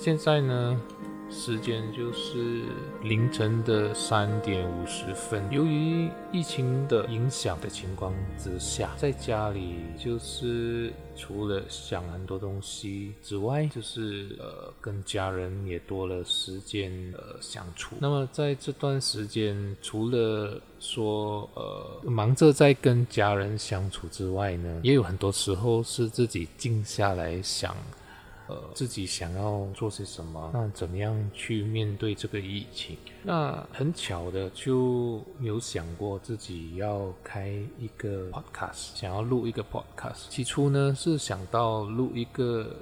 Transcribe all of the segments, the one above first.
现在呢？时间就是凌晨的三点五十分。由于疫情的影响的情况之下，在家里就是除了想很多东西之外，就是呃跟家人也多了时间呃相处。那么在这段时间，除了说呃忙着在跟家人相处之外呢，也有很多时候是自己静下来想。呃，自己想要做些什么？那怎么样去面对这个疫情？那很巧的就有想过自己要开一个 podcast，想要录一个 podcast。起初呢是想到录一个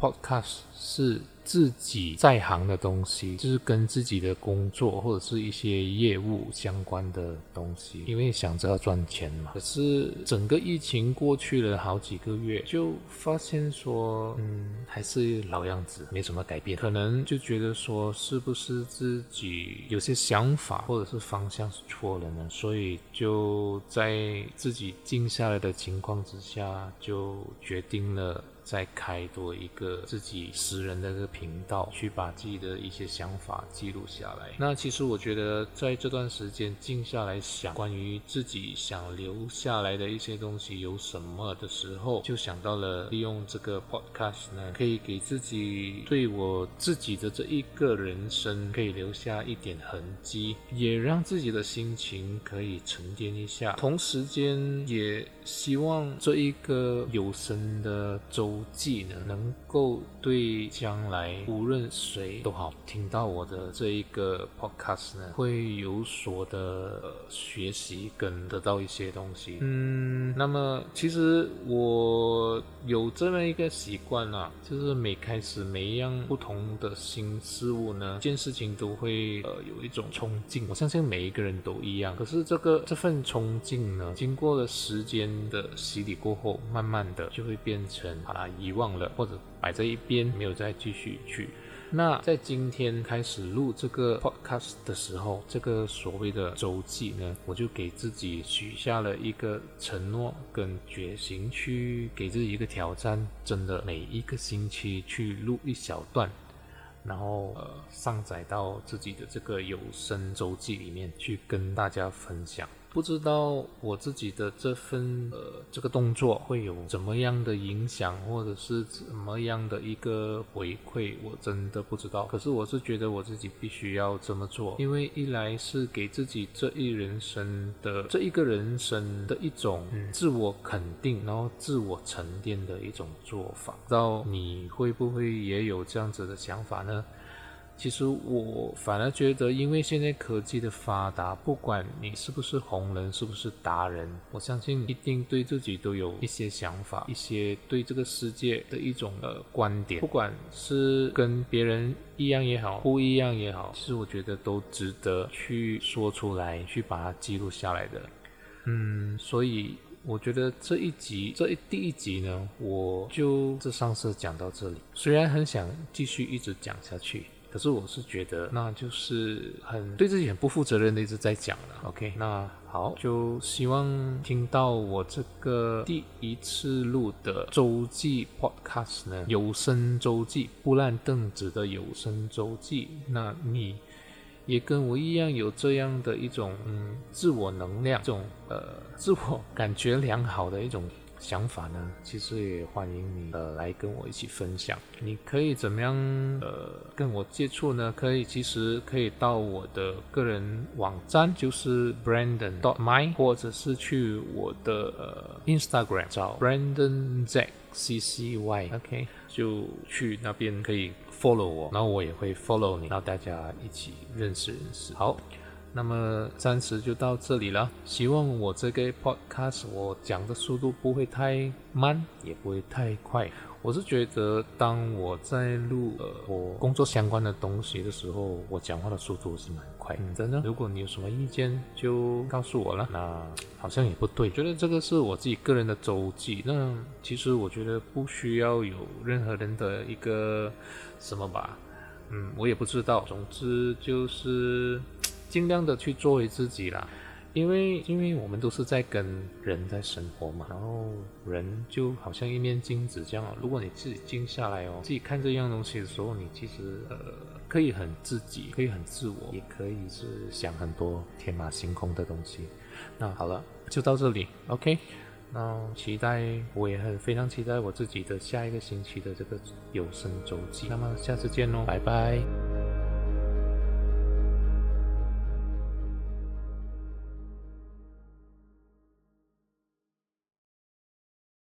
podcast 是。自己在行的东西，就是跟自己的工作或者是一些业务相关的东西，因为想着要赚钱嘛。可是整个疫情过去了好几个月，就发现说，嗯，还是老样子，没什么改变。可能就觉得说，是不是自己有些想法或者是方向是错了呢？所以就在自己静下来的情况之下，就决定了。再开多一个自己私人的频道，去把自己的一些想法记录下来。那其实我觉得，在这段时间静下来想关于自己想留下来的一些东西有什么的时候，就想到了利用这个 podcast 呢，可以给自己对我自己的这一个人生可以留下一点痕迹，也让自己的心情可以沉淀一下。同时间也希望这一个有声的周。记呢，能够对将来无论谁都好听到我的这一个 podcast 呢，会有所的学习跟得到一些东西。嗯，那么其实我有这么一个习惯啊，就是每开始每一样不同的新事物呢，一件事情都会呃有一种冲劲。我相信每一个人都一样，可是这个这份冲劲呢，经过了时间的洗礼过后，慢慢的就会变成把它。遗忘了，或者摆在一边，没有再继续去。那在今天开始录这个 podcast 的时候，这个所谓的周记呢，我就给自己许下了一个承诺跟决心，去给自己一个挑战，真的每一个星期去录一小段，然后呃上载到自己的这个有声周记里面去跟大家分享。不知道我自己的这份呃这个动作会有怎么样的影响，或者是怎么样的一个回馈，我真的不知道。可是我是觉得我自己必须要这么做，因为一来是给自己这一人生的这一个人生的一种自我肯定，然后自我沉淀的一种做法。不知道你会不会也有这样子的想法呢？其实我反而觉得，因为现在科技的发达，不管你是不是红人，是不是达人，我相信一定对自己都有一些想法，一些对这个世界的一种呃观点，不管是跟别人一样也好，不一样也好，其实我觉得都值得去说出来，去把它记录下来的。嗯，所以我觉得这一集这一第一集呢，我就这上次讲到这里，虽然很想继续一直讲下去。可是我是觉得，那就是很对自己很不负责任的一直在讲了。OK，那好，就希望听到我这个第一次录的周记 Podcast 呢，有声周记，不烂凳子的有声周记。那你也跟我一样有这样的一种嗯自我能量，这种呃自我感觉良好的一种。想法呢，其实也欢迎你呃来跟我一起分享。你可以怎么样呃跟我接触呢？可以其实可以到我的个人网站，就是 Brandon dot my，或者是去我的呃 Instagram 找 Brandon Z C C Y，OK，就去那边可以 follow 我，然后我也会 follow 你，然后大家一起认识认识。好。那么暂时就到这里了。希望我这个 podcast 我讲的速度不会太慢，也不会太快。我是觉得，当我在录呃我工作相关的东西的时候，我讲话的速度是蛮快。真的，如果你有什么意见，就告诉我了。那好像也不对，觉得这个是我自己个人的周记。那其实我觉得不需要有任何人的一个什么吧。嗯，我也不知道。总之就是。尽量的去做回自己啦，因为因为我们都是在跟人在生活嘛，然后人就好像一面镜子这样。如果你自己静下来哦，自己看这样东西的时候，你其实呃可以很自己，可以很自我，也可以是想很多天马行空的东西。那好了，就到这里，OK。那期待，我也很非常期待我自己的下一个星期的这个有声周记。那么下次见喽，拜拜。